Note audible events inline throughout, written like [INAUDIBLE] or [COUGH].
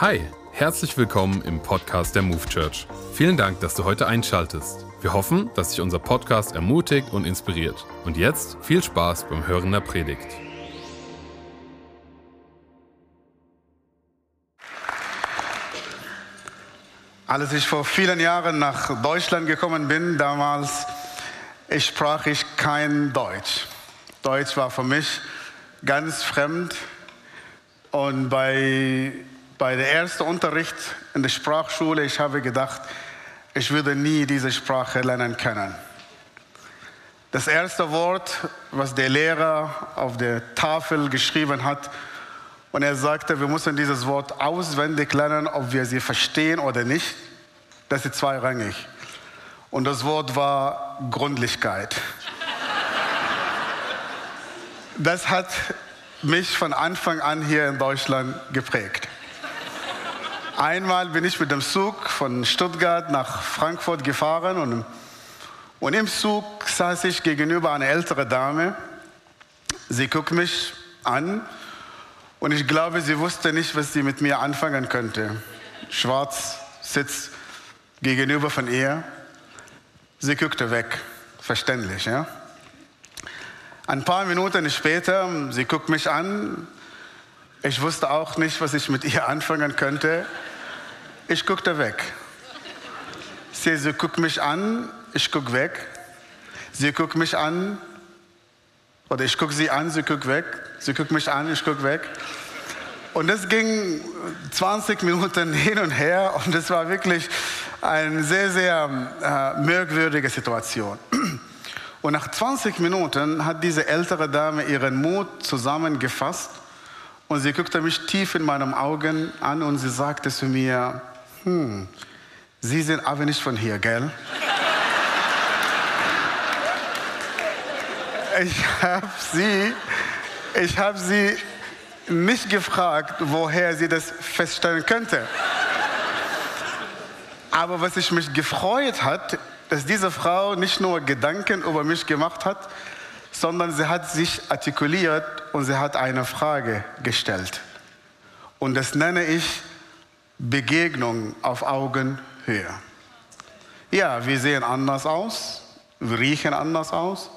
Hi, herzlich willkommen im Podcast der Move Church. Vielen Dank, dass du heute einschaltest. Wir hoffen, dass dich unser Podcast ermutigt und inspiriert. Und jetzt viel Spaß beim Hören der Predigt. Als ich vor vielen Jahren nach Deutschland gekommen bin, damals ich sprach ich kein Deutsch. Deutsch war für mich ganz fremd. Und bei, bei der ersten Unterricht in der Sprachschule, ich habe gedacht, ich würde nie diese Sprache lernen können. Das erste Wort, was der Lehrer auf der Tafel geschrieben hat, und er sagte, wir müssen dieses Wort auswendig lernen, ob wir sie verstehen oder nicht. Das ist zweirangig. Und das Wort war Gründlichkeit. Das hat mich von Anfang an hier in Deutschland geprägt. Einmal bin ich mit dem Zug von Stuttgart nach Frankfurt gefahren und, und im Zug saß ich gegenüber einer älteren Dame. Sie guckt mich an und ich glaube, sie wusste nicht, was sie mit mir anfangen könnte. Schwarz sitzt gegenüber von ihr. Sie guckte weg, verständlich, ja. Ein paar Minuten später, sie guckt mich an. Ich wusste auch nicht, was ich mit ihr [LAUGHS] anfangen könnte. Ich guckte weg. Sie, sie guckt mich an, ich guck weg. Sie guckt mich an, oder ich gucke sie an, sie guckt weg. Sie guckt mich an, ich gucke weg. Und das ging 20 Minuten [LAUGHS] hin und her und es war wirklich eine sehr, sehr äh, merkwürdige Situation. Und nach 20 Minuten hat diese ältere Dame ihren Mut zusammengefasst und sie guckte mich tief in meinen Augen an und sie sagte zu mir, hm, Sie sind aber nicht von hier, gell? ich habe sie, ich habe sie nicht gefragt, woher sie das feststellen könnte. Aber was ich mich gefreut hat, dass diese Frau nicht nur Gedanken über mich gemacht hat, sondern sie hat sich artikuliert und sie hat eine Frage gestellt. Und das nenne ich Begegnung auf Augenhöhe. Ja, wir sehen anders aus, wir riechen anders aus,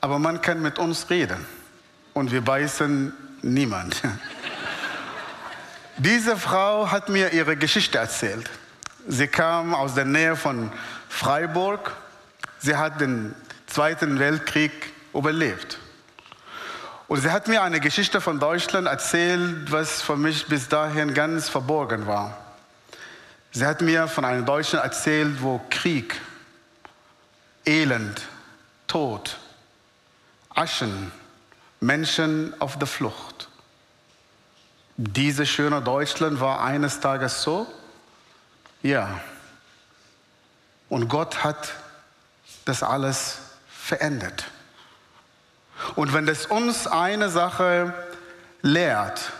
aber man kann mit uns reden und wir beißen niemand. [LAUGHS] Diese Frau hat mir ihre Geschichte erzählt. Sie kam aus der Nähe von Freiburg. Sie hat den Zweiten Weltkrieg überlebt. Und sie hat mir eine Geschichte von Deutschland erzählt, was für mich bis dahin ganz verborgen war. Sie hat mir von einem Deutschland erzählt, wo Krieg, Elend, Tod, Aschen, Menschen auf der Flucht. Dieses schöne Deutschland war eines Tages so, ja. Und Gott hat das alles verändert. Und wenn das uns eine Sache lehrt,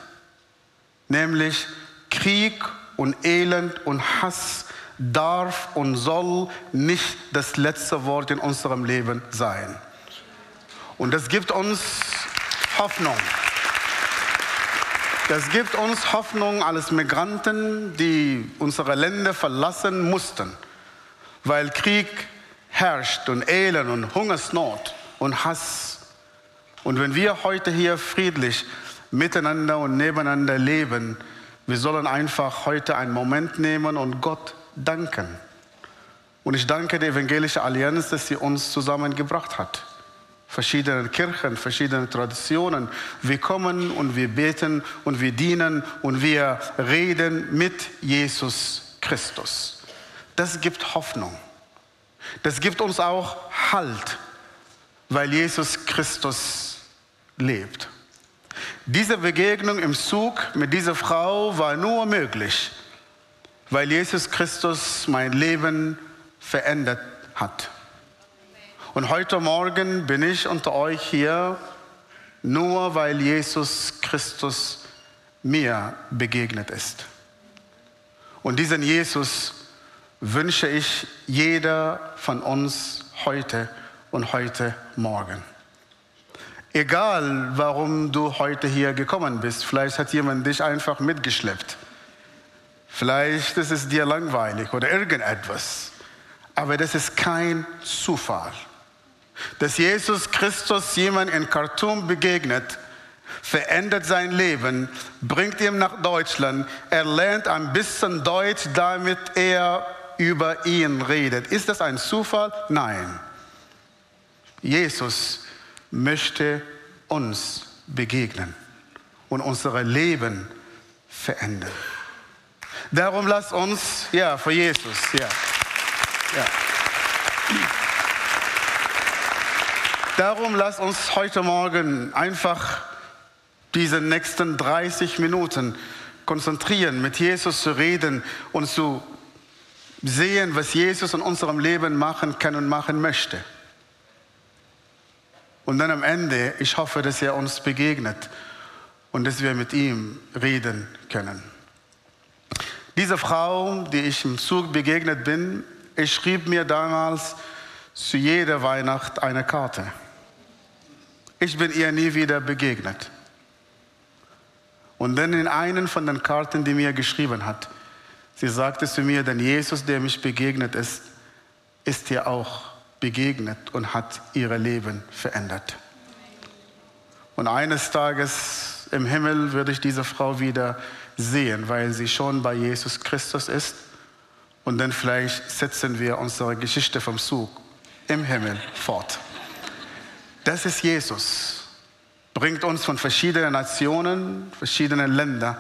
nämlich Krieg und Elend und Hass darf und soll nicht das letzte Wort in unserem Leben sein. Und das gibt uns Hoffnung. Das gibt uns Hoffnung als Migranten, die unsere Länder verlassen mussten, weil Krieg herrscht und Elend und Hungersnot und Hass. Und wenn wir heute hier friedlich miteinander und nebeneinander leben, wir sollen einfach heute einen Moment nehmen und Gott danken. Und ich danke der Evangelischen Allianz, dass sie uns zusammengebracht hat verschiedene Kirchen, verschiedene Traditionen. Wir kommen und wir beten und wir dienen und wir reden mit Jesus Christus. Das gibt Hoffnung. Das gibt uns auch Halt, weil Jesus Christus lebt. Diese Begegnung im Zug mit dieser Frau war nur möglich, weil Jesus Christus mein Leben verändert hat. Und heute Morgen bin ich unter euch hier, nur weil Jesus Christus mir begegnet ist. Und diesen Jesus wünsche ich jeder von uns heute und heute Morgen. Egal, warum du heute hier gekommen bist, vielleicht hat jemand dich einfach mitgeschleppt. Vielleicht ist es dir langweilig oder irgendetwas. Aber das ist kein Zufall. Dass Jesus Christus jemand in Khartoum begegnet, verändert sein Leben, bringt ihn nach Deutschland, er lernt ein bisschen Deutsch, damit er über ihn redet. Ist das ein Zufall? Nein. Jesus möchte uns begegnen und unser Leben verändern. Darum lasst uns, ja, für Jesus, ja. ja. Darum lasst uns heute Morgen einfach diese nächsten 30 Minuten konzentrieren, mit Jesus zu reden und zu sehen, was Jesus in unserem Leben machen kann und machen möchte. Und dann am Ende, ich hoffe, dass er uns begegnet und dass wir mit ihm reden können. Diese Frau, die ich im Zug begegnet bin, ich schrieb mir damals zu jeder Weihnacht eine Karte. Ich bin ihr nie wieder begegnet. Und dann in einen von den Karten, die mir geschrieben hat, sie sagte zu mir, denn Jesus, der mich begegnet ist, ist ihr auch begegnet und hat ihr Leben verändert. Und eines Tages im Himmel würde ich diese Frau wieder sehen, weil sie schon bei Jesus Christus ist. Und dann vielleicht setzen wir unsere Geschichte vom Zug im Himmel fort. Das ist Jesus. Bringt uns von verschiedenen Nationen, verschiedenen Ländern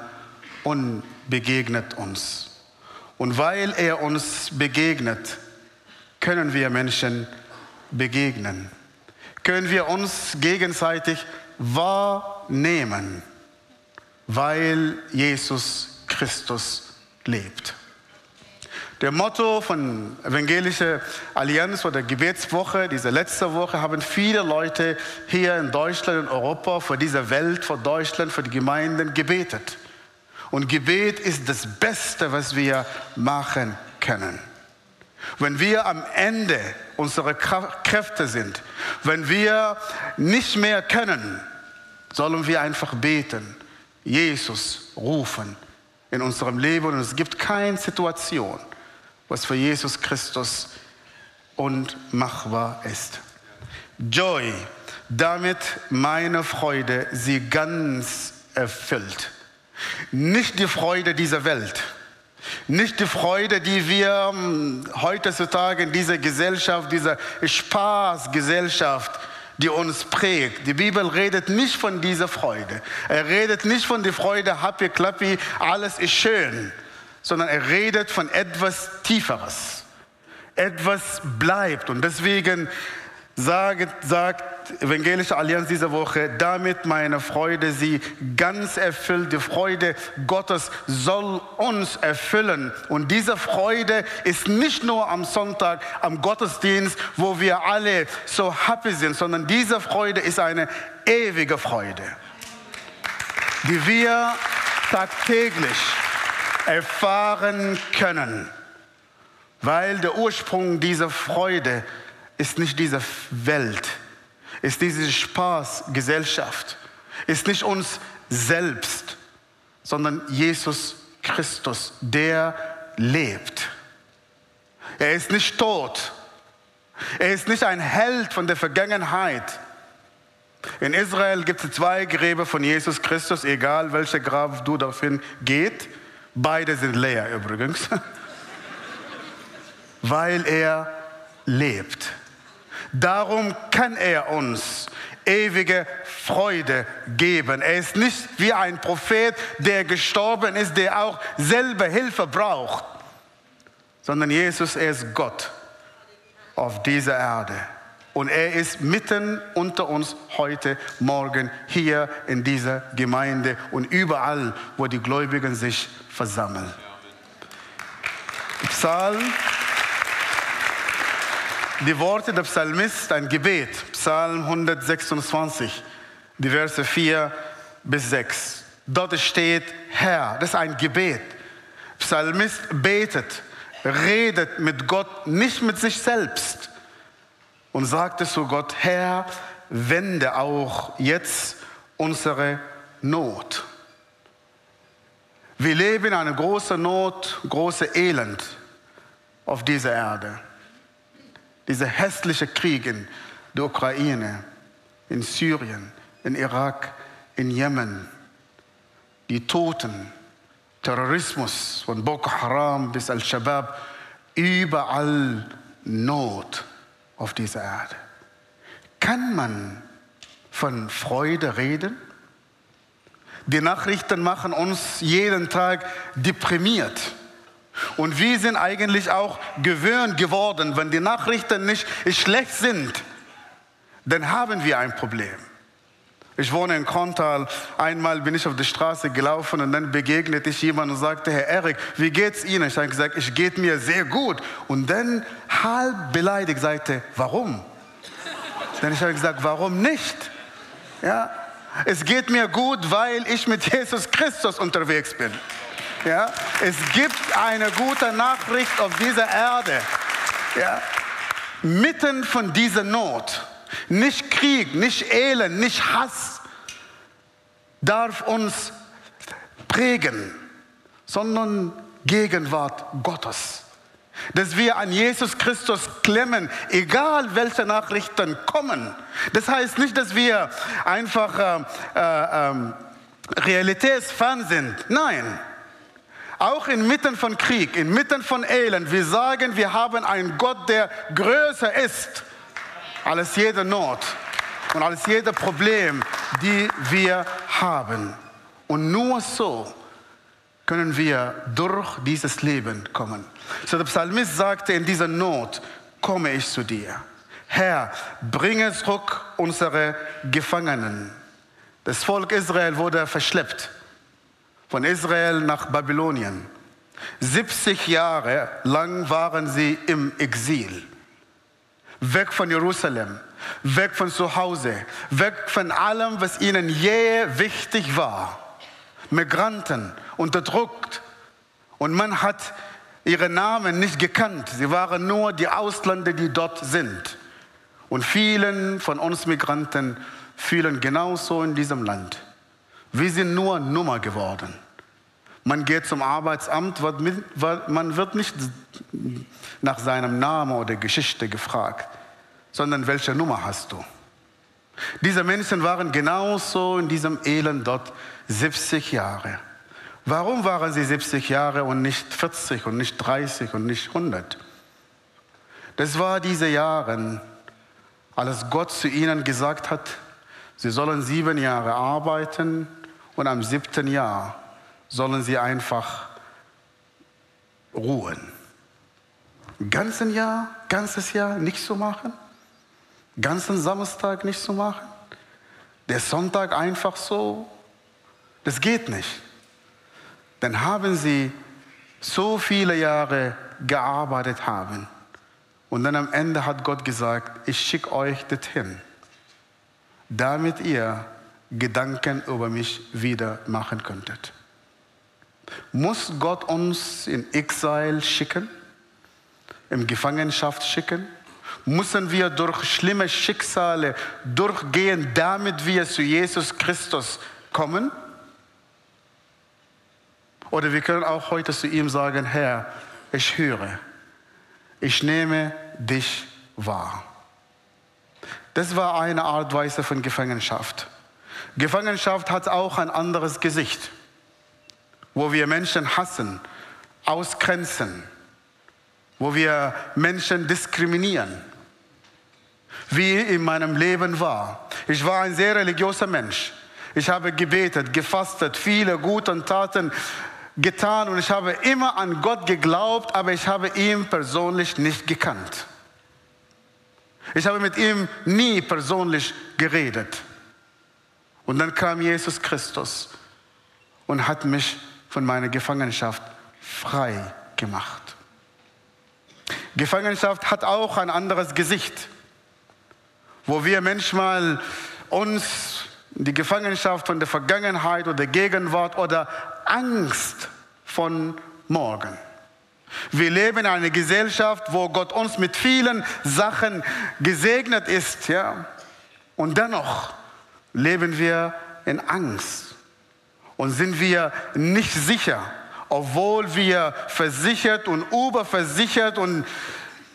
und begegnet uns. Und weil er uns begegnet, können wir Menschen begegnen. Können wir uns gegenseitig wahrnehmen weil Jesus Christus lebt. Der Motto von Evangelische Allianz oder Gebetswoche, diese letzte Woche, haben viele Leute hier in Deutschland und Europa, für diese Welt, für Deutschland, für die Gemeinden gebetet. Und Gebet ist das Beste, was wir machen können. Wenn wir am Ende unserer Kräfte sind, wenn wir nicht mehr können, sollen wir einfach beten Jesus rufen in unserem Leben und es gibt keine Situation, was für Jesus Christus unmachbar ist. Joy, damit meine Freude sie ganz erfüllt. Nicht die Freude dieser Welt, nicht die Freude, die wir hm, heutzutage in dieser Gesellschaft, dieser Spaßgesellschaft die uns prägt. Die Bibel redet nicht von dieser Freude. Er redet nicht von der Freude, happy, clappy, alles ist schön, sondern er redet von etwas Tieferes. Etwas bleibt. Und deswegen sagt, sagt Evangelische Allianz diese Woche, damit meine Freude sie ganz erfüllt. Die Freude Gottes soll uns erfüllen. Und diese Freude ist nicht nur am Sonntag, am Gottesdienst, wo wir alle so happy sind, sondern diese Freude ist eine ewige Freude, die wir tagtäglich erfahren können, weil der Ursprung dieser Freude ist, ist nicht diese Welt, ist diese Spaßgesellschaft, ist nicht uns selbst, sondern Jesus Christus, der lebt. Er ist nicht tot. Er ist nicht ein Held von der Vergangenheit. In Israel gibt es zwei Gräber von Jesus Christus, egal welcher Grab du dorthin geht. Beide sind leer übrigens, [LAUGHS] weil er lebt. Darum kann er uns ewige Freude geben. Er ist nicht wie ein Prophet, der gestorben ist, der auch selber Hilfe braucht, sondern Jesus, er ist Gott auf dieser Erde. Und er ist mitten unter uns heute Morgen hier in dieser Gemeinde und überall, wo die Gläubigen sich versammeln. Psalm die Worte der Psalmist, ein Gebet, Psalm 126, die Verse 4 bis 6. Dort steht Herr, das ist ein Gebet. Psalmist betet, redet mit Gott, nicht mit sich selbst und sagte zu Gott, Herr, wende auch jetzt unsere Not. Wir leben eine große Not, große Elend auf dieser Erde. Dieser hässliche Krieg in der Ukraine, in Syrien, in Irak, in Jemen, die Toten, Terrorismus von Boko Haram bis Al-Shabaab, überall Not auf dieser Erde. Kann man von Freude reden? Die Nachrichten machen uns jeden Tag deprimiert. Und wir sind eigentlich auch gewöhnt geworden, wenn die Nachrichten nicht schlecht sind, dann haben wir ein Problem. Ich wohne in Kontal. Einmal bin ich auf der Straße gelaufen und dann begegnete ich jemandem und sagte, Herr Erik, wie geht's Ihnen? Ich habe gesagt, es geht mir sehr gut. Und dann halb beleidigt sagte, warum? Dann ich habe gesagt, warum nicht? Ja, es geht mir gut, weil ich mit Jesus Christus unterwegs bin. Ja, es gibt eine gute Nachricht auf dieser Erde. Ja, mitten von dieser Not nicht Krieg, nicht Elend, nicht Hass darf uns prägen, sondern Gegenwart Gottes. Dass wir an Jesus Christus klemmen, egal welche Nachrichten kommen. Das heißt nicht, dass wir einfach äh, äh, äh, realitätsfern sind. Nein. Auch inmitten von Krieg, inmitten von Elend, wir sagen, wir haben einen Gott, der größer ist als jede Not und als jedes Problem, die wir haben. Und nur so können wir durch dieses Leben kommen. So der Psalmist sagte in dieser Not, komme ich zu dir. Herr, bringe zurück unsere Gefangenen. Das Volk Israel wurde verschleppt von Israel nach Babylonien. 70 Jahre lang waren sie im Exil weg von Jerusalem, weg von zu Hause, weg von allem, was ihnen je wichtig war. Migranten, unterdrückt. Und man hat ihre Namen nicht gekannt. Sie waren nur die Ausländer, die dort sind. Und vielen von uns Migranten fühlen genauso in diesem Land. Wir sind nur Nummer geworden. Man geht zum Arbeitsamt, man wird nicht nach seinem Namen oder Geschichte gefragt, sondern welche Nummer hast du? Diese Menschen waren genauso in diesem Elend dort 70 Jahre. Warum waren sie 70 Jahre und nicht 40 und nicht 30 und nicht 100? Das war diese Jahre, als Gott zu ihnen gesagt hat, sie sollen sieben Jahre arbeiten und am siebten Jahr sollen sie einfach ruhen. Ganzen Jahr, ganzes Jahr nicht so machen? Ganzen Samstag nicht so machen? Der Sonntag einfach so? Das geht nicht. Dann haben sie so viele Jahre gearbeitet haben. Und dann am Ende hat Gott gesagt, ich schicke euch dorthin, damit ihr Gedanken über mich wieder machen könntet. Muss Gott uns in Exil schicken, in Gefangenschaft schicken? Müssen wir durch schlimme Schicksale durchgehen, damit wir zu Jesus Christus kommen? Oder wir können auch heute zu ihm sagen, Herr, ich höre, ich nehme dich wahr. Das war eine Art Weise von Gefangenschaft. Gefangenschaft hat auch ein anderes Gesicht wo wir Menschen hassen, ausgrenzen, wo wir Menschen diskriminieren, wie in meinem Leben war. Ich war ein sehr religiöser Mensch. Ich habe gebetet, gefastet, viele gute Taten getan und ich habe immer an Gott geglaubt, aber ich habe ihn persönlich nicht gekannt. Ich habe mit ihm nie persönlich geredet. Und dann kam Jesus Christus und hat mich von meiner Gefangenschaft frei gemacht. Gefangenschaft hat auch ein anderes Gesicht, wo wir manchmal uns die Gefangenschaft von der Vergangenheit oder der Gegenwart oder Angst von morgen. Wir leben in einer Gesellschaft, wo Gott uns mit vielen Sachen gesegnet ist, ja. Und dennoch leben wir in Angst und sind wir nicht sicher, obwohl wir versichert und überversichert und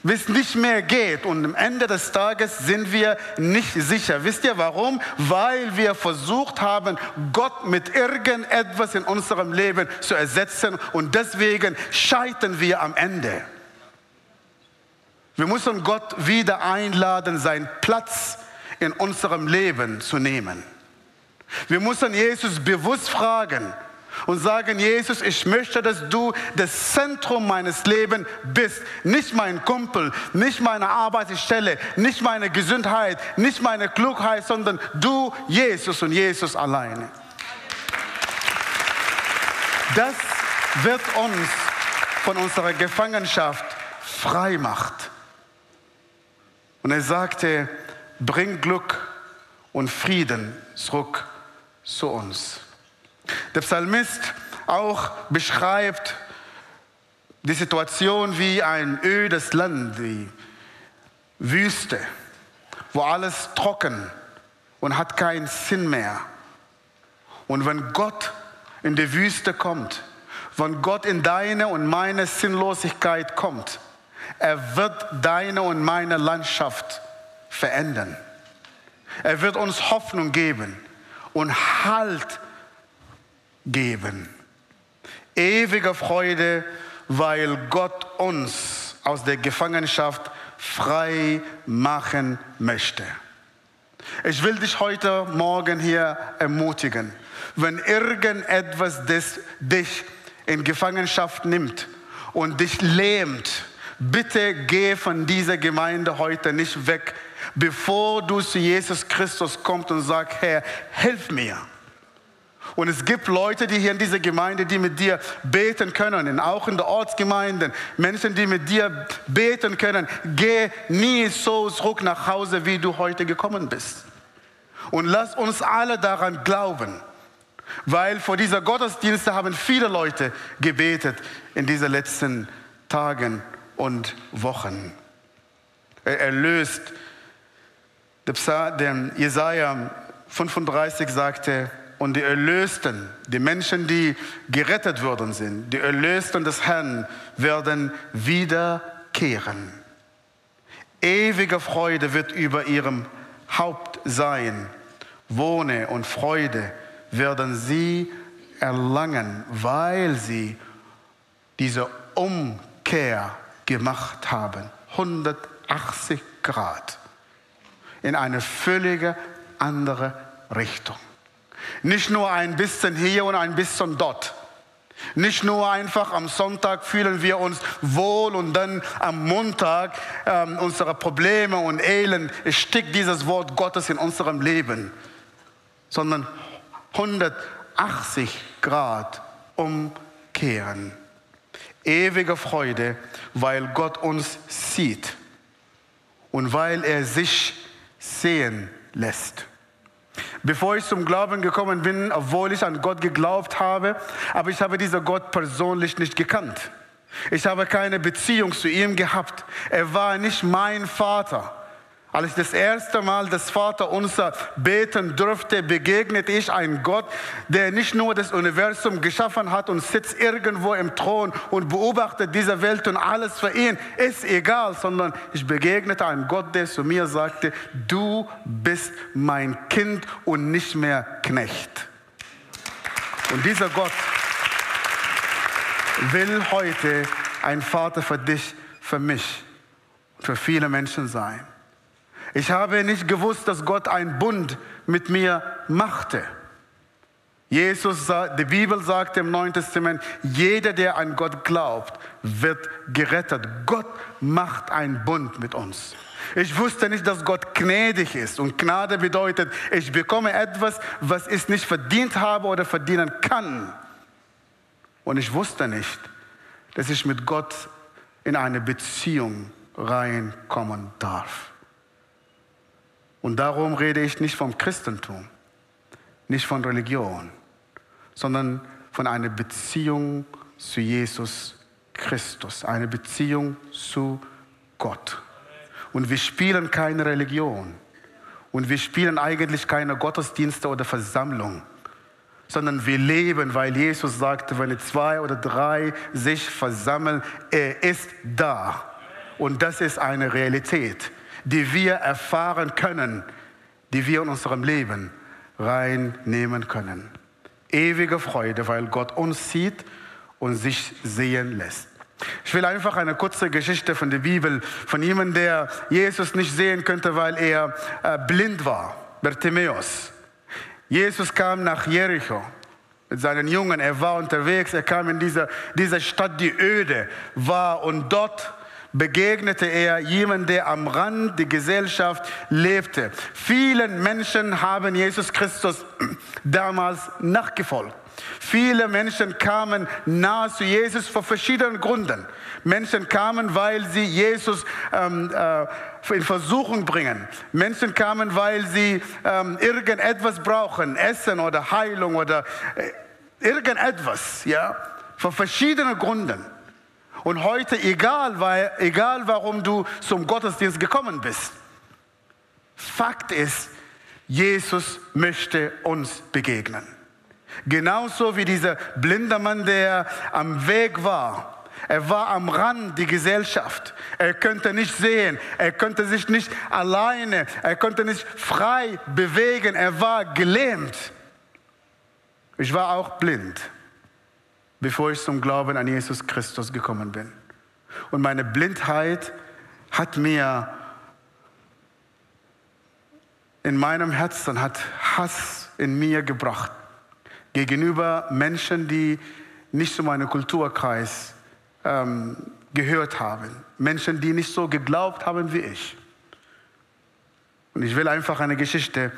bis nicht mehr geht. Und am Ende des Tages sind wir nicht sicher. Wisst ihr warum? Weil wir versucht haben, Gott mit irgendetwas in unserem Leben zu ersetzen und deswegen scheitern wir am Ende. Wir müssen Gott wieder einladen, seinen Platz in unserem Leben zu nehmen. Wir müssen Jesus bewusst fragen, und sagen, Jesus, ich möchte, dass du das Zentrum meines Lebens bist. Nicht mein Kumpel, nicht meine Arbeitsstelle, nicht meine Gesundheit, nicht meine Klugheit, sondern du, Jesus und Jesus alleine. Das wird uns von unserer Gefangenschaft frei macht. Und er sagte, bring Glück und Frieden zurück zu uns. Der Psalmist auch beschreibt die Situation wie ein ödes Land, die Wüste, wo alles trocken und hat keinen Sinn mehr. Und wenn Gott in die Wüste kommt, wenn Gott in deine und meine Sinnlosigkeit kommt, er wird deine und meine Landschaft verändern. Er wird uns Hoffnung geben und Halt geben. Ewige Freude, weil Gott uns aus der Gefangenschaft frei machen möchte. Ich will dich heute Morgen hier ermutigen, wenn irgendetwas dich in Gefangenschaft nimmt und dich lähmt, bitte geh von dieser Gemeinde heute nicht weg, bevor du zu Jesus Christus kommst und sagst, Herr, hilf mir. Und es gibt Leute, die hier in dieser Gemeinde, die mit dir beten können, auch in der Ortsgemeinden, Menschen, die mit dir beten können. Geh nie so zurück nach Hause, wie du heute gekommen bist. Und lass uns alle daran glauben, weil vor dieser Gottesdienste haben viele Leute gebetet in diesen letzten Tagen und Wochen. Er erlöst. Der Jesaja 35 sagte, und die Erlösten, die Menschen, die gerettet worden sind, die Erlösten des Herrn werden wiederkehren. Ewige Freude wird über ihrem Haupt sein. Wohne und Freude werden sie erlangen, weil sie diese Umkehr gemacht haben. 180 Grad in eine völlige andere Richtung. Nicht nur ein bisschen hier und ein bisschen dort. Nicht nur einfach am Sonntag fühlen wir uns wohl und dann am Montag ähm, unsere Probleme und Elend steckt dieses Wort Gottes in unserem Leben, sondern 180 Grad umkehren. Ewige Freude, weil Gott uns sieht und weil er sich sehen lässt. Bevor ich zum Glauben gekommen bin, obwohl ich an Gott geglaubt habe, aber ich habe diesen Gott persönlich nicht gekannt. Ich habe keine Beziehung zu ihm gehabt. Er war nicht mein Vater. Als ich das erste Mal das Vaterunser beten durfte, begegnete ich einem Gott, der nicht nur das Universum geschaffen hat und sitzt irgendwo im Thron und beobachtet diese Welt und alles für ihn ist egal, sondern ich begegnete einem Gott, der zu mir sagte, du bist mein Kind und nicht mehr Knecht. Und dieser Gott will heute ein Vater für dich, für mich, für viele Menschen sein. Ich habe nicht gewusst, dass Gott einen Bund mit mir machte. Jesus, die Bibel sagt im Neuen Testament, jeder, der an Gott glaubt, wird gerettet. Gott macht einen Bund mit uns. Ich wusste nicht, dass Gott gnädig ist. Und Gnade bedeutet, ich bekomme etwas, was ich nicht verdient habe oder verdienen kann. Und ich wusste nicht, dass ich mit Gott in eine Beziehung reinkommen darf. Und darum rede ich nicht vom Christentum, nicht von Religion, sondern von einer Beziehung zu Jesus Christus, eine Beziehung zu Gott. Und wir spielen keine Religion. Und wir spielen eigentlich keine Gottesdienste oder Versammlung, sondern wir leben, weil Jesus sagte, wenn zwei oder drei sich versammeln, er ist da. Und das ist eine Realität, die wir erfahren können, die wir in unserem Leben reinnehmen können. Ewige Freude, weil Gott uns sieht und sich sehen lässt. Ich will einfach eine kurze Geschichte von der Bibel, von jemandem, der Jesus nicht sehen könnte, weil er äh, blind war, Bartimäus. Jesus kam nach Jericho mit seinen Jungen, er war unterwegs, er kam in diese, diese Stadt, die öde war und dort begegnete er jemand, der am Rand der Gesellschaft lebte. Vielen Menschen haben Jesus Christus [CLEARS THROAT] damals nachgefolgt. Viele Menschen kamen nahe zu Jesus vor verschiedenen Gründen. Menschen kamen, weil sie Jesus ähm, äh, in Versuchung bringen. Menschen kamen, weil sie ähm, irgendetwas brauchen, Essen oder Heilung oder äh, irgendetwas, ja, vor verschiedenen Gründen. Und heute, egal, weil, egal warum du zum Gottesdienst gekommen bist, Fakt ist, Jesus möchte uns begegnen. Genauso wie dieser blinde Mann, der am Weg war. Er war am Rand der Gesellschaft. Er könnte nicht sehen. Er konnte sich nicht alleine, er konnte nicht frei bewegen. Er war gelähmt. Ich war auch blind, bevor ich zum Glauben an Jesus Christus gekommen bin. Und meine Blindheit hat mir in meinem Herzen, hat Hass in mir gebracht gegenüber Menschen, die nicht zu meinem Kulturkreis ähm, gehört haben. Menschen, die nicht so geglaubt haben wie ich. Und ich will einfach eine Geschichte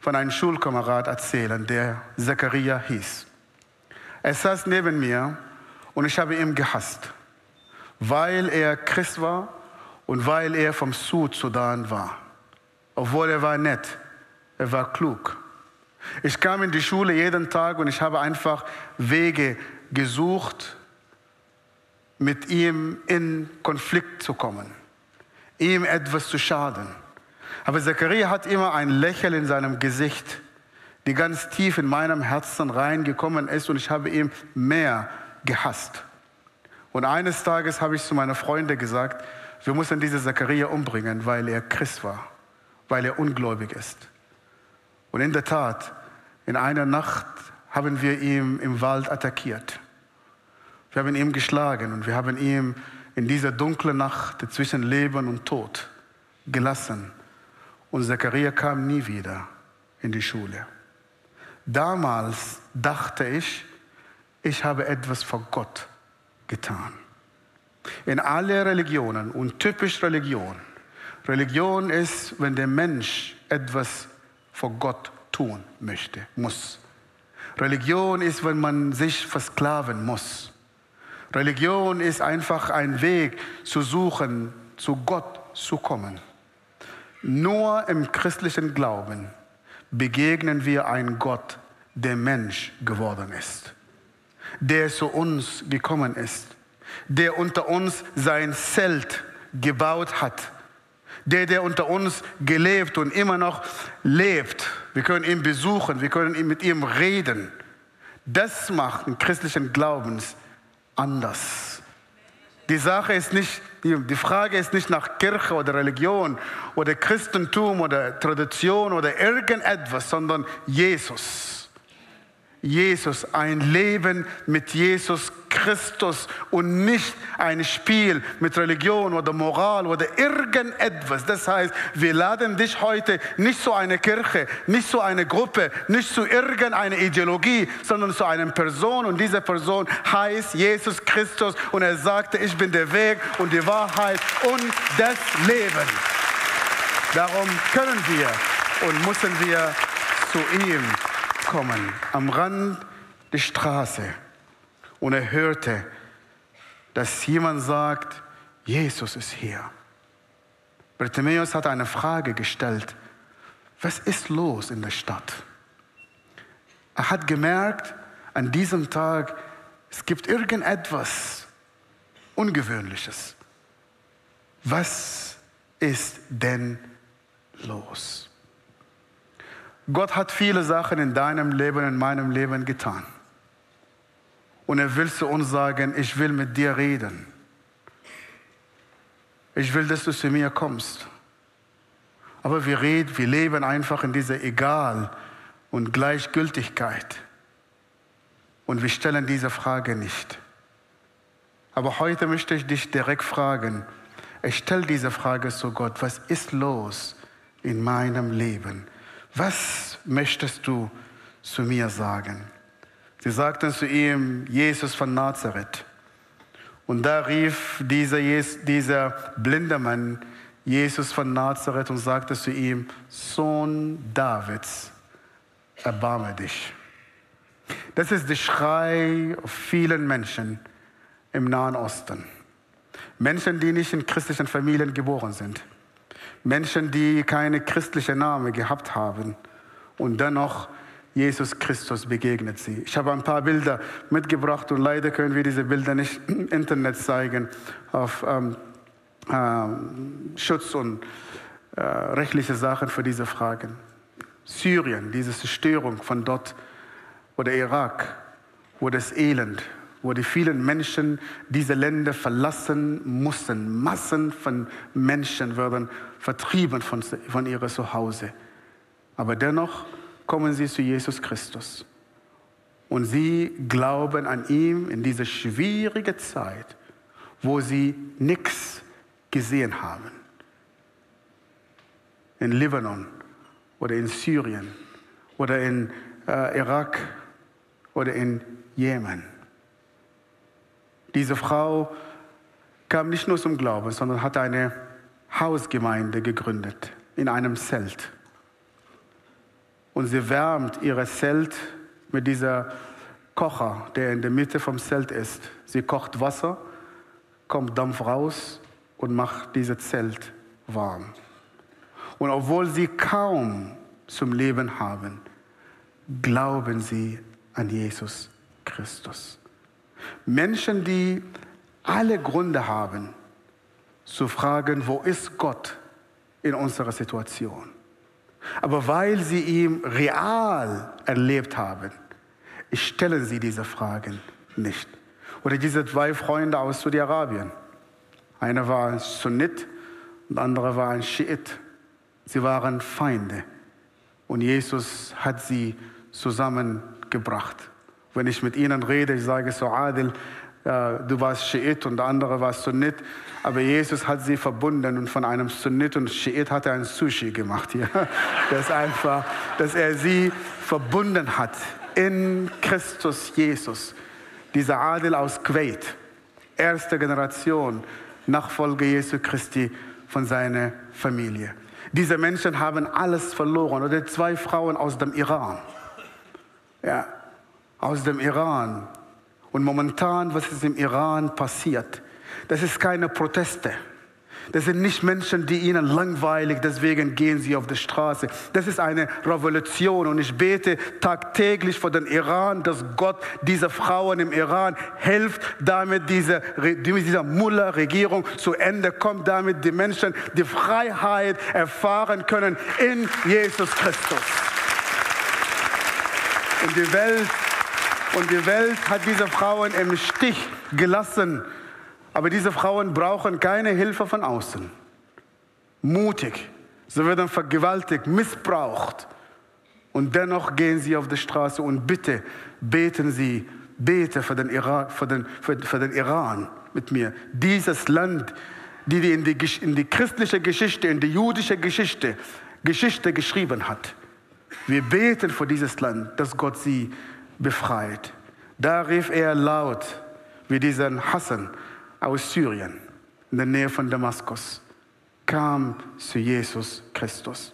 von einem Schulkamerad erzählen, der Zachariah hieß. Er saß neben mir und ich habe ihn gehasst, weil er Christ war und weil er vom Südsudan war. Obwohl er war nett, er war klug. Ich kam in die Schule jeden Tag und ich habe einfach Wege gesucht, mit ihm in Konflikt zu kommen, ihm etwas zu schaden. Aber Zachariah hat immer ein Lächeln in seinem Gesicht, die ganz tief in meinem Herzen reingekommen ist und ich habe ihn mehr gehasst. Und eines Tages habe ich zu meiner Freundin gesagt, wir müssen diese Zachariah umbringen, weil er Christ war, weil er ungläubig ist. Und in der Tat, in einer Nacht haben wir ihn im Wald attackiert. Wir haben ihn geschlagen und wir haben ihn in dieser dunklen Nacht zwischen Leben und Tod gelassen. Und Zachariah kam nie wieder in die Schule. Damals dachte ich, ich habe etwas vor Gott getan. In alle Religionen und typisch Religion. Religion ist, wenn der Mensch etwas vor Gott tun möchte, muss. Religion ist, wenn man sich versklaven muss. Religion ist einfach ein Weg zu suchen, zu Gott zu kommen. Nur im christlichen Glauben begegnen wir einen Gott, der Mensch geworden ist, der zu uns gekommen ist, der unter uns sein Zelt gebaut hat der, der unter uns gelebt und immer noch lebt. Wir können ihn besuchen, wir können mit ihm reden. Das macht den christlichen Glaubens anders. Die Sache ist nicht, die Frage ist nicht nach Kirche oder Religion oder Christentum oder Tradition oder irgendetwas, sondern Jesus. Jesus, ein Leben mit Jesus Christus und nicht ein Spiel mit Religion oder Moral oder irgendetwas. Das heißt, wir laden dich heute nicht zu einer Kirche, nicht zu einer Gruppe, nicht zu irgendeiner Ideologie, sondern zu einer Person und diese Person heißt Jesus Christus und er sagte, ich bin der Weg und die Wahrheit und das Leben. Darum können wir und müssen wir zu ihm kommen am Rand der Straße und er hörte, dass jemand sagt, Jesus ist hier. Bartimäus hat eine Frage gestellt, was ist los in der Stadt? Er hat gemerkt, an diesem Tag, es gibt irgendetwas Ungewöhnliches. Was ist denn los? Gott hat viele Sachen in deinem Leben, in meinem Leben getan. Und er will zu uns sagen, ich will mit dir reden. Ich will, dass du zu mir kommst. Aber wir, reden, wir leben einfach in dieser Egal und Gleichgültigkeit. Und wir stellen diese Frage nicht. Aber heute möchte ich dich direkt fragen, ich stelle diese Frage zu Gott, was ist los in meinem Leben? Was möchtest du zu mir sagen? Sie sagten zu ihm, Jesus von Nazareth. Und da rief dieser, dieser blinde Mann Jesus von Nazareth und sagte zu ihm, Sohn Davids, erbarme dich. Das ist der Schrei vielen Menschen im Nahen Osten. Menschen, die nicht in christlichen Familien geboren sind. Menschen, die keine christliche Name gehabt haben und dennoch Jesus Christus begegnet sie. Ich habe ein paar Bilder mitgebracht und leider können wir diese Bilder nicht im Internet zeigen auf ähm, äh, Schutz und äh, rechtliche Sachen für diese Fragen. Syrien, diese Zerstörung von dort oder Irak, wo das Elend, wo die vielen Menschen diese Länder verlassen mussten. Massen von Menschen werden vertrieben von, von ihrem Zuhause. Aber dennoch kommen sie zu Jesus Christus. Und sie glauben an ihm in dieser schwierigen Zeit, wo sie nichts gesehen haben. In Libanon oder in Syrien oder in äh, Irak oder in Jemen. Diese Frau kam nicht nur zum Glauben, sondern hat eine Hausgemeinde gegründet in einem Zelt. Und sie wärmt ihr Zelt mit dieser Kocher, der in der Mitte vom Zelt ist. Sie kocht Wasser, kommt Dampf raus und macht dieses Zelt warm. Und obwohl sie kaum zum Leben haben, glauben sie an Jesus Christus. Menschen, die alle Gründe haben, zu fragen, wo ist Gott in unserer Situation? Aber weil sie ihn real erlebt haben, stellen sie diese Fragen nicht. Oder diese zwei Freunde aus Saudi-Arabien. Einer war ein Sunnit und der andere war ein Schiit. Sie waren Feinde. Und Jesus hat sie zusammengebracht. Wenn ich mit ihnen rede, ich sage so, Adil, du warst Schiit und der andere war Sunnit. Aber Jesus hat sie verbunden und von einem Sunnit und Schiit hat er ein Sushi gemacht. Ja? [LAUGHS] Das einfach, dass er sie verbunden hat in Christus Jesus. Dieser Adel aus Kuwait, erste Generation, Nachfolger Jesu Christi von seiner Familie. Diese Menschen haben alles verloren. Oder zwei Frauen aus dem Iran. Ja, aus dem Iran. Und momentan, was ist im Iran passiert, das ist keine Proteste. Das sind nicht Menschen, die ihnen langweilig, deswegen gehen sie auf die Straße. Das ist eine Revolution und ich bete tagtäglich für den Iran, dass Gott diese Frauen im Iran hilft, damit diese, diese Mullah-Regierung zu Ende kommt, damit die Menschen die Freiheit erfahren können in Jesus Christus. Und die Welt, und die Welt hat diese Frauen im Stich gelassen. Aber diese Frauen brauchen keine Hilfe von außen. Mutig. Sie werden vergewaltigt, missbraucht. Und dennoch gehen sie auf die Straße und bitte beten sie, bete für den, Iran, für den, für, für den Iran mit mir. Dieses Land, die, die in, die in die christliche Geschichte, in die jüdische Geschichte, Geschichte geschrieben hat. Wir beten für dieses Land, dass Gott sie befreit. Da rief er laut, wie diesen Hassan, aus Syrien, in der Nähe von Damaskus, kam zu Jesus Christus.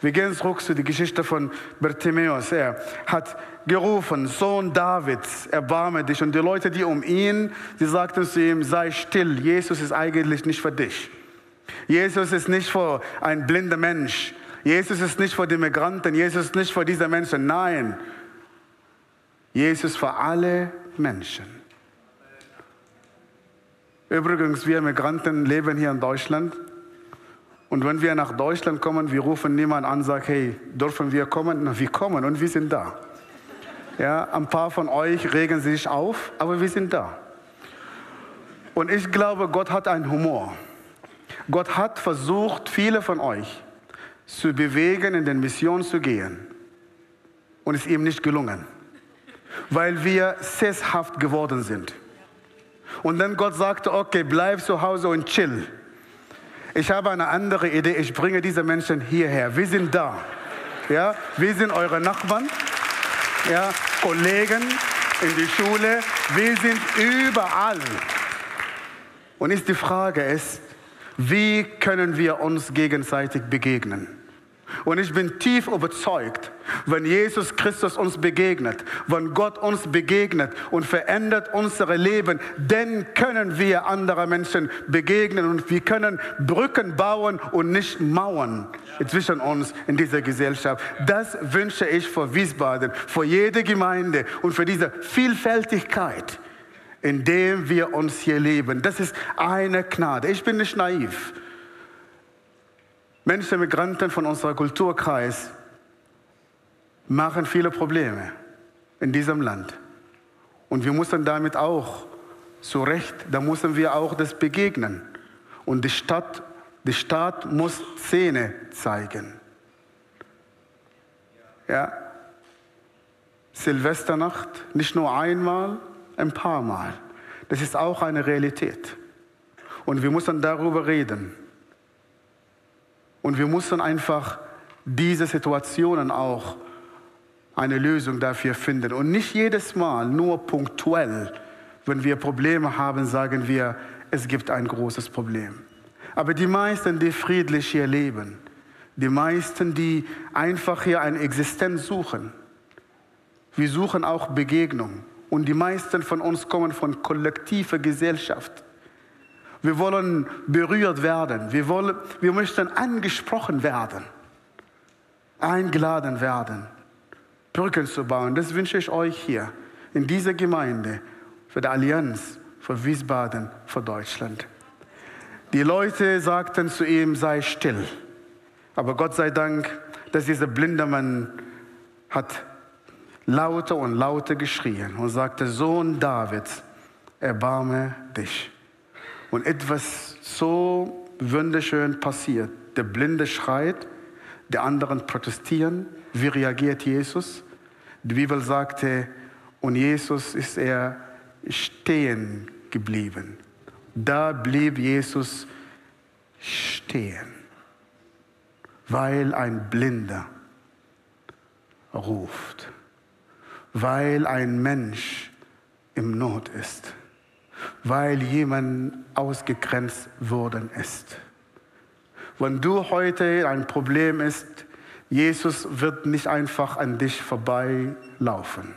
Wir gehen zurück zu der Geschichte von Bartimäus. Er hat gerufen, Sohn Davids, erbarme dich. Und die Leute, die um ihn, sie sagten zu ihm, sei still, Jesus ist eigentlich nicht für dich. Jesus ist nicht für ein blinder Mensch. Jesus ist nicht für die Migranten. Jesus ist nicht für diese Menschen. Nein, Jesus für alle Menschen. Übrigens, wir Migranten leben hier in Deutschland Und wenn wir nach Deutschland kommen, wir rufen niemanden an, sagen, hey, dürfen wir kommen? Na, wir kommen und wir sind da. Ja, ein paar von euch regen sich auf, aber wir sind da. Und ich glaube, Gott hat einen Humor. Gott hat versucht, viele von euch zu bewegen, in den Mission zu gehen. Und es ist ihm nicht gelungen, weil wir sesshaft geworden sind. Und dann Gott sagte, okay, bleib zu Hause und chill. Ich habe eine andere Idee, ich bringe diese Menschen hierher. Wir sind da. Ja, wir sind eure Nachbarn, ja, Kollegen in die Schule. Wir sind überall. Und ist die Frage ist, wie können wir uns gegenseitig begegnen? Und ich bin tief überzeugt, wenn Jesus Christus uns begegnet, wenn Gott uns begegnet und verändert unsere Leben, dann können wir andere Menschen begegnen und wir können Brücken bauen und nicht Mauern zwischen uns in dieser Gesellschaft. Das wünsche ich für Wiesbaden, für jede Gemeinde und für diese Vielfältigkeit, in der wir uns hier leben. Das ist eine Gnade. Ich bin nicht naiv. Menschen, Migranten von unserem Kulturkreis machen viele Probleme in diesem Land. Und wir müssen damit auch zu Recht, da müssen wir auch das begegnen. Und die Stadt, die Staat muss Szene zeigen. Ja, Silvesternacht, nicht nur einmal, ein paar Mal. Das ist auch eine Realität. Und wir müssen darüber reden. Und wir müssen einfach diese Situationen auch eine Lösung dafür finden. Und nicht jedes Mal, nur punktuell, wenn wir Probleme haben, sagen wir, es gibt ein großes Problem. Aber die meisten, die friedlich hier leben, die meisten, die einfach hier eine Existenz suchen, wir suchen auch Begegnung. Und die meisten von uns kommen von kollektiver Gesellschaft. Wir wollen berührt werden. Wir, wollen, wir möchten angesprochen werden, eingeladen werden, Brücken zu bauen. Das wünsche ich euch hier in dieser Gemeinde, für die Allianz, für Wiesbaden, für Deutschland. Die Leute sagten zu ihm, sei still. Aber Gott sei Dank, dass dieser blinde Mann hat lauter und lauter geschrien und sagte, Sohn Davids, erbarme dich. Und etwas so wunderschön passiert. Der Blinde schreit, die anderen protestieren. Wie reagiert Jesus? Die Bibel sagte, und Jesus ist er stehen geblieben. Da blieb Jesus stehen, weil ein Blinder ruft, weil ein Mensch im Not ist weil jemand ausgegrenzt worden ist. Wenn du heute ein Problem ist, Jesus wird nicht einfach an dich vorbeilaufen.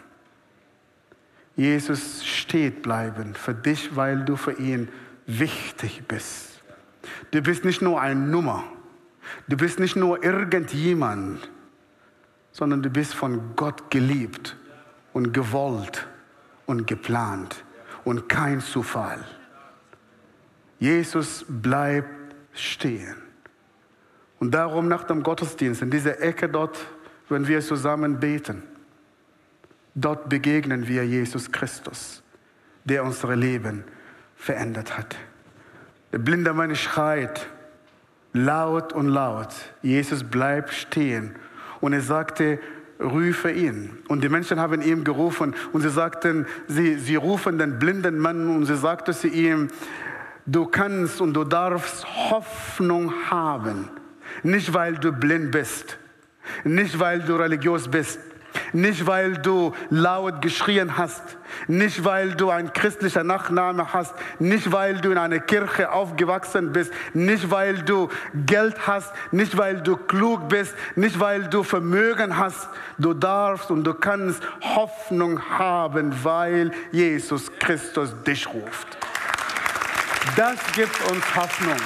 Jesus steht bleiben für dich, weil du für ihn wichtig bist. Du bist nicht nur eine Nummer. Du bist nicht nur irgendjemand, sondern du bist von Gott geliebt und gewollt und geplant und kein Zufall. Jesus bleibt stehen. Und darum nach dem Gottesdienst, in dieser Ecke dort, wenn wir zusammen beten, dort begegnen wir Jesus Christus, der unser Leben verändert hat. Der blinde Mann schreit laut und laut. Jesus bleibt stehen. Und er sagte, rufe ihn. Und die Menschen haben ihm gerufen und sie sagten, sie, sie rufen den blinden Mann und sie sagten zu ihm, du kannst und du darfst Hoffnung haben. Nicht weil du blind bist, nicht weil du religiös bist, nicht weil du laut geschrien hast, nicht weil du ein christlicher Nachname hast, nicht weil du in einer Kirche aufgewachsen bist, nicht weil du Geld hast, nicht weil du klug bist, nicht weil du Vermögen hast. Du darfst und du kannst Hoffnung haben, weil Jesus Christus dich ruft. Das gibt uns Hoffnung.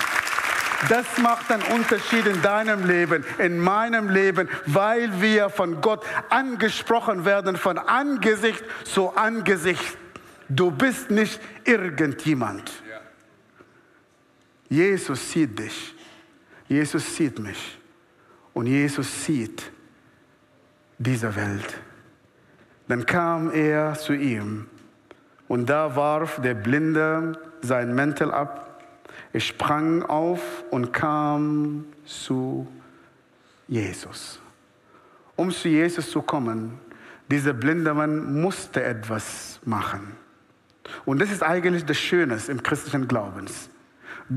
Das macht einen Unterschied in deinem Leben, in meinem Leben, weil wir von Gott angesprochen werden, von Angesicht zu Angesicht. Du bist nicht irgendjemand. Jesus sieht dich. Jesus sieht mich und Jesus sieht diese Welt. Dann kam er zu ihm und da warf der Blinde sein Mäntel ab. Er sprang auf und kam zu Jesus. Um zu Jesus zu kommen, dieser blinde Mann musste etwas machen. Und das ist eigentlich das Schöne im christlichen Glaubens.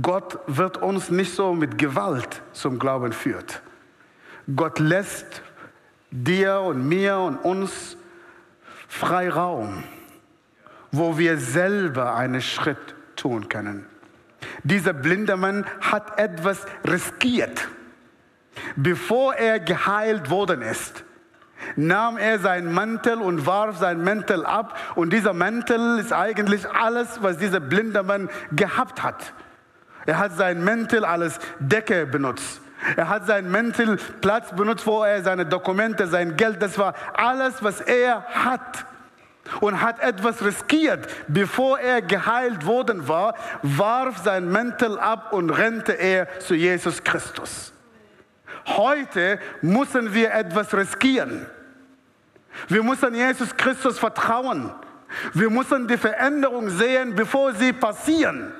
Gott wird uns nicht so mit Gewalt zum Glauben führt. Gott lässt dir und mir und uns Freiraum, wo wir selber einen Schritt tun können. Dieser blinde Mann hat etwas riskiert. Bevor er geheilt worden ist, nahm er seinen Mantel und warf seinen Mantel ab. Und dieser Mantel ist eigentlich alles, was dieser blinde Mann gehabt hat. Er hat seinen Mantel als Decke benutzt. Er hat seinen Mantel Platz benutzt, wo er seine Dokumente, sein Geld, das war alles, was er hat. Und hat etwas riskiert. Bevor er geheilt worden war, warf sein Mantel ab und rennte er zu Jesus Christus. Heute müssen wir etwas riskieren. Wir müssen Jesus Christus vertrauen. Wir müssen die Veränderung sehen, bevor sie passieren.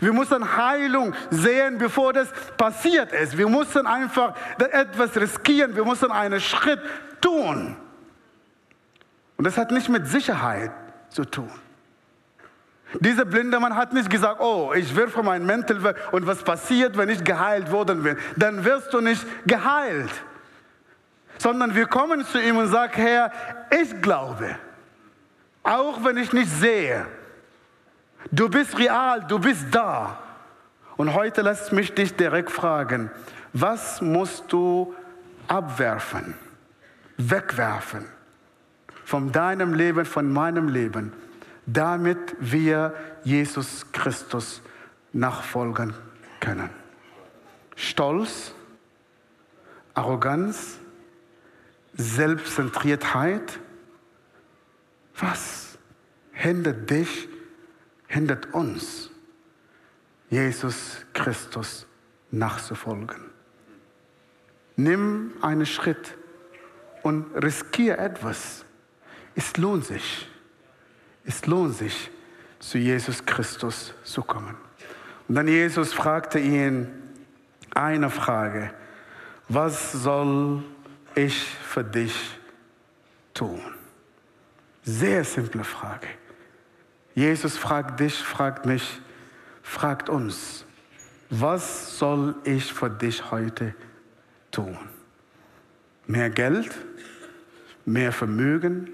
Wir müssen Heilung sehen, bevor das passiert ist. Wir müssen einfach etwas riskieren. Wir müssen einen Schritt tun. Und das hat nicht mit Sicherheit zu tun. Dieser blinde Mann hat nicht gesagt, oh, ich wirfe meinen Mäntel weg und was passiert, wenn ich geheilt worden bin? Dann wirst du nicht geheilt. Sondern wir kommen zu ihm und sagen, Herr, ich glaube, auch wenn ich nicht sehe, du bist real, du bist da. Und heute lässt mich dich direkt fragen, was musst du abwerfen, wegwerfen von deinem Leben, von meinem Leben, damit wir Jesus Christus nachfolgen können. Stolz, Arroganz, Selbstzentriertheit. Was hindert dich, hindert uns, Jesus Christus nachzufolgen? Nimm einen Schritt und riskiere etwas. Es lohnt sich. Es lohnt sich, zu Jesus Christus zu kommen. Und dann Jesus fragte ihn eine Frage. Was soll ich für dich tun? Sehr simple Frage. Jesus fragt dich, fragt mich, fragt uns, was soll ich für dich heute tun? Mehr Geld? Mehr Vermögen?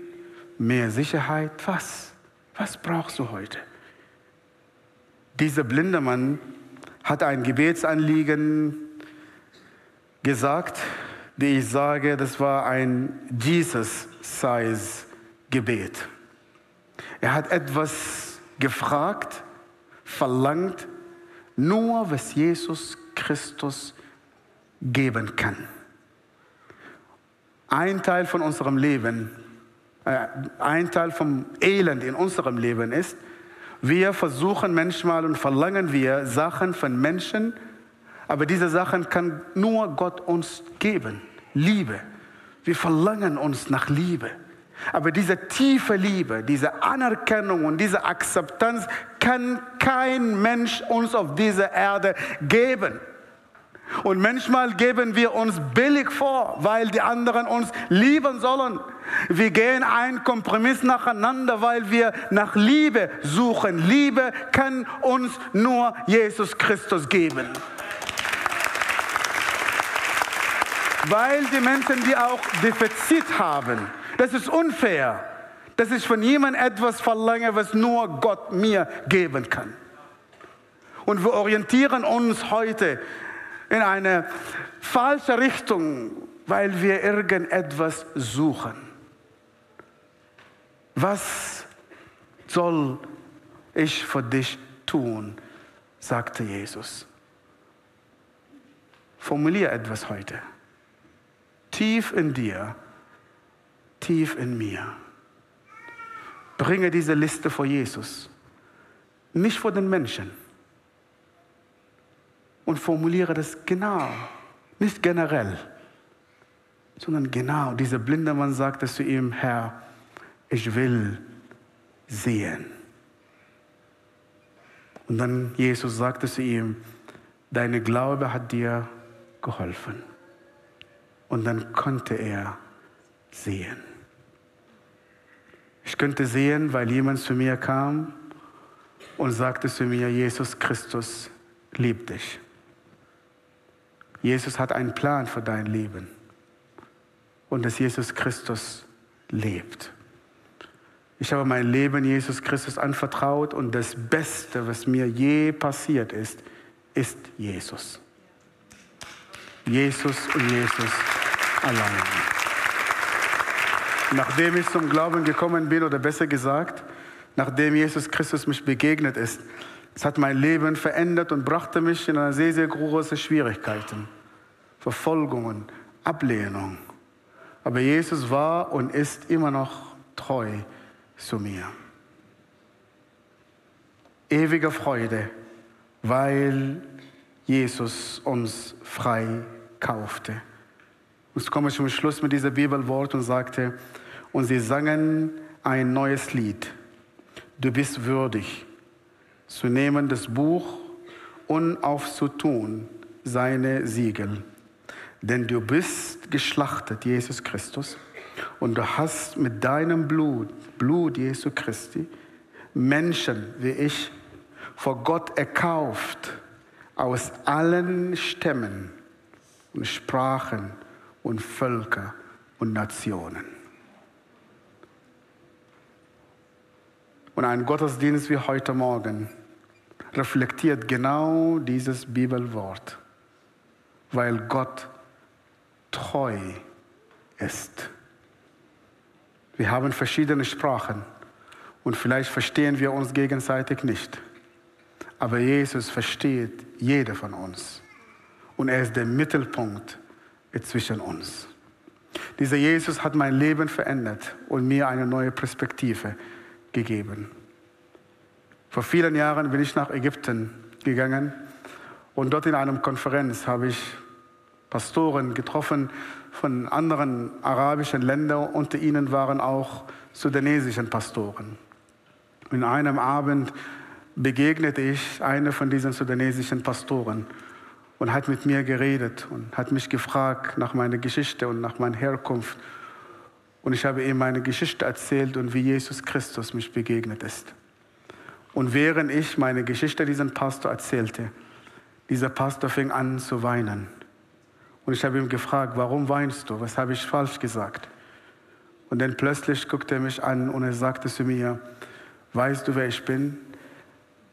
Mehr Sicherheit? Was? Was brauchst du heute? Dieser blinde Mann hat ein Gebetsanliegen gesagt, die ich sage, das war ein Jesus-Size-Gebet. Er hat etwas gefragt, verlangt, nur was Jesus Christus geben kann. Ein Teil von unserem Leben ein Teil vom Elend in unserem Leben ist, wir versuchen manchmal und verlangen wir Sachen von Menschen, aber diese Sachen kann nur Gott uns geben. Liebe. Wir verlangen uns nach Liebe. Aber diese tiefe Liebe, diese Anerkennung und diese Akzeptanz kann kein Mensch uns auf dieser Erde geben. Und manchmal geben wir uns billig vor, weil die anderen uns lieben sollen. Wir gehen einen Kompromiss nacheinander, weil wir nach Liebe suchen. Liebe kann uns nur Jesus Christus geben. Weil die Menschen, die auch Defizit haben, das ist unfair, dass ich von jemandem etwas verlange, was nur Gott mir geben kann. Und wir orientieren uns heute in eine falsche Richtung, weil wir irgendetwas suchen. Was soll ich für dich tun? sagte Jesus. Formuliere etwas heute. Tief in dir, tief in mir. Bringe diese Liste vor Jesus. Nicht vor den Menschen und formuliere das genau, nicht generell, sondern genau. Dieser blinde Mann sagte zu ihm, Herr, ich will sehen. Und dann Jesus sagte zu ihm, deine Glaube hat dir geholfen. Und dann konnte er sehen. Ich könnte sehen, weil jemand zu mir kam und sagte zu mir, Jesus Christus liebt dich. Jesus hat einen Plan für dein Leben und dass Jesus Christus lebt. Ich habe mein Leben Jesus Christus anvertraut und das Beste, was mir je passiert ist, ist Jesus. Jesus und Jesus allein. Nachdem ich zum Glauben gekommen bin, oder besser gesagt, nachdem Jesus Christus mich begegnet ist, es hat mein Leben verändert und brachte mich in eine sehr, sehr große Schwierigkeiten. Verfolgungen, Ablehnung. Aber Jesus war und ist immer noch treu zu mir. Ewige Freude, weil Jesus uns frei kaufte. Jetzt komme ich zum Schluss mit diesem Bibelwort und sagte, und sie sangen ein neues Lied. Du bist würdig zu nehmen das Buch und aufzutun seine Siegel. Denn du bist geschlachtet, Jesus Christus, und du hast mit deinem Blut, Blut Jesu Christi, Menschen wie ich vor Gott erkauft aus allen Stämmen und Sprachen und Völker und Nationen. Und ein Gottesdienst wie heute Morgen reflektiert genau dieses Bibelwort, weil Gott treu ist. Wir haben verschiedene Sprachen und vielleicht verstehen wir uns gegenseitig nicht. Aber Jesus versteht jeder von uns und er ist der Mittelpunkt zwischen uns. Dieser Jesus hat mein Leben verändert und mir eine neue Perspektive gegeben. Vor vielen Jahren bin ich nach Ägypten gegangen und dort in einer Konferenz habe ich Pastoren getroffen von anderen arabischen Ländern. Unter ihnen waren auch sudanesischen Pastoren. In einem Abend begegnete ich einer von diesen sudanesischen Pastoren und hat mit mir geredet und hat mich gefragt nach meiner Geschichte und nach meiner Herkunft. Und ich habe ihm meine Geschichte erzählt und wie Jesus Christus mich begegnet ist. Und während ich meine Geschichte diesem Pastor erzählte, dieser Pastor fing an zu weinen. Und ich habe ihn gefragt, warum weinst du? Was habe ich falsch gesagt? Und dann plötzlich guckte er mich an und er sagte zu mir, weißt du, wer ich bin?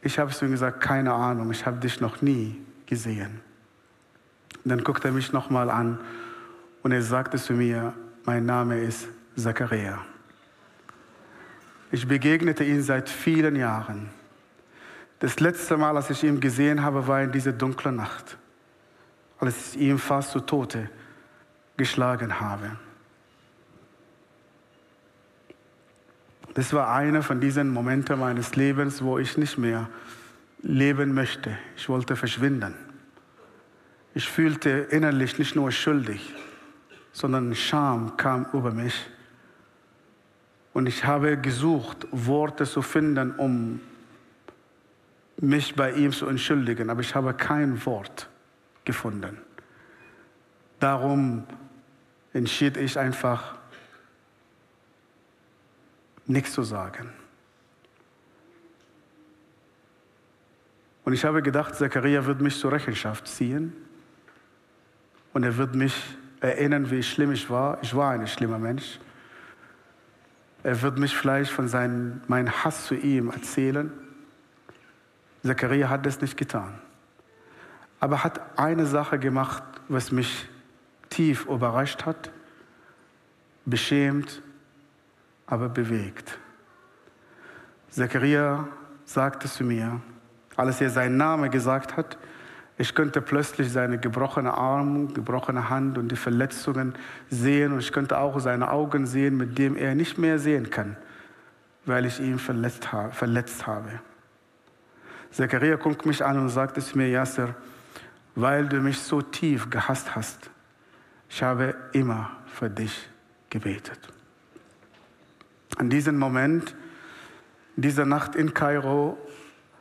Ich habe zu ihm gesagt, keine Ahnung, ich habe dich noch nie gesehen. Und dann guckte er mich nochmal an und er sagte zu mir, mein Name ist Zachariah. Ich begegnete ihm seit vielen Jahren. Das letzte Mal, als ich ihn gesehen habe, war in dieser dunklen Nacht, als ich ihn fast zu Tode geschlagen habe. Das war einer von diesen Momenten meines Lebens, wo ich nicht mehr leben möchte. Ich wollte verschwinden. Ich fühlte innerlich nicht nur schuldig, sondern Scham kam über mich. Und ich habe gesucht, Worte zu finden, um mich bei ihm zu entschuldigen, aber ich habe kein Wort gefunden. Darum entschied ich einfach, nichts zu sagen. Und ich habe gedacht, Zachariah wird mich zur Rechenschaft ziehen und er wird mich erinnern, wie schlimm ich war. Ich war ein schlimmer Mensch. Er wird mich vielleicht von seinem, meinem Hass zu ihm erzählen. Zachariah hat das nicht getan. Aber hat eine Sache gemacht, was mich tief überrascht hat, beschämt, aber bewegt. Zachariah sagte zu mir, als er seinen Namen gesagt hat, ich könnte plötzlich seine gebrochene Arm, gebrochene Hand und die Verletzungen sehen und ich könnte auch seine Augen sehen, mit dem er nicht mehr sehen kann, weil ich ihn verletzt, habe. Zachariah guckt mich an und sagt zu mir, Yasser, weil du mich so tief gehasst hast. Ich habe immer für dich gebetet. An diesem Moment, dieser Nacht in Kairo,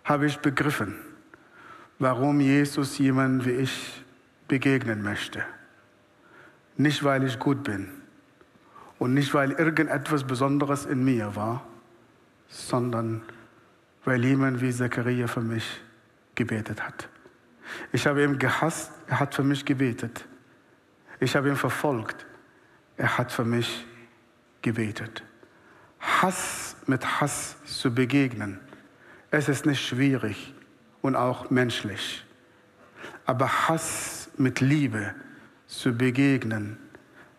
habe ich begriffen, warum Jesus jemand wie ich begegnen möchte. Nicht, weil ich gut bin und nicht, weil irgendetwas Besonderes in mir war, sondern weil jemand wie Zachariah für mich gebetet hat. Ich habe ihn gehasst, er hat für mich gebetet. Ich habe ihn verfolgt, er hat für mich gebetet. Hass mit Hass zu begegnen, es ist nicht schwierig und auch menschlich. Aber Hass mit Liebe zu begegnen,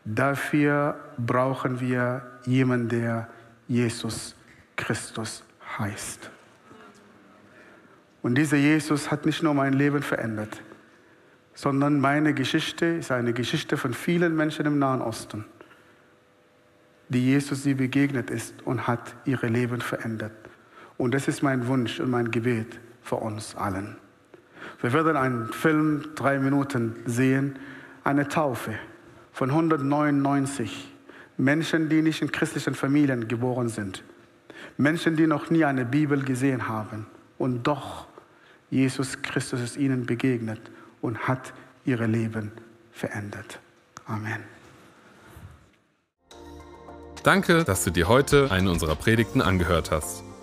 dafür brauchen wir jemanden, der Jesus Christus heißt. Und dieser Jesus hat nicht nur mein Leben verändert, sondern meine Geschichte ist eine Geschichte von vielen Menschen im Nahen Osten, die Jesus sie begegnet ist und hat ihre Leben verändert. Und das ist mein Wunsch und mein Gebet für uns allen. Wir werden einen Film, drei Minuten sehen, eine Taufe von 199 Menschen, die nicht in christlichen Familien geboren sind. Menschen, die noch nie eine Bibel gesehen haben. Und doch Jesus Christus ist ihnen begegnet und hat ihre Leben verändert. Amen. Danke, dass du dir heute eine unserer Predigten angehört hast.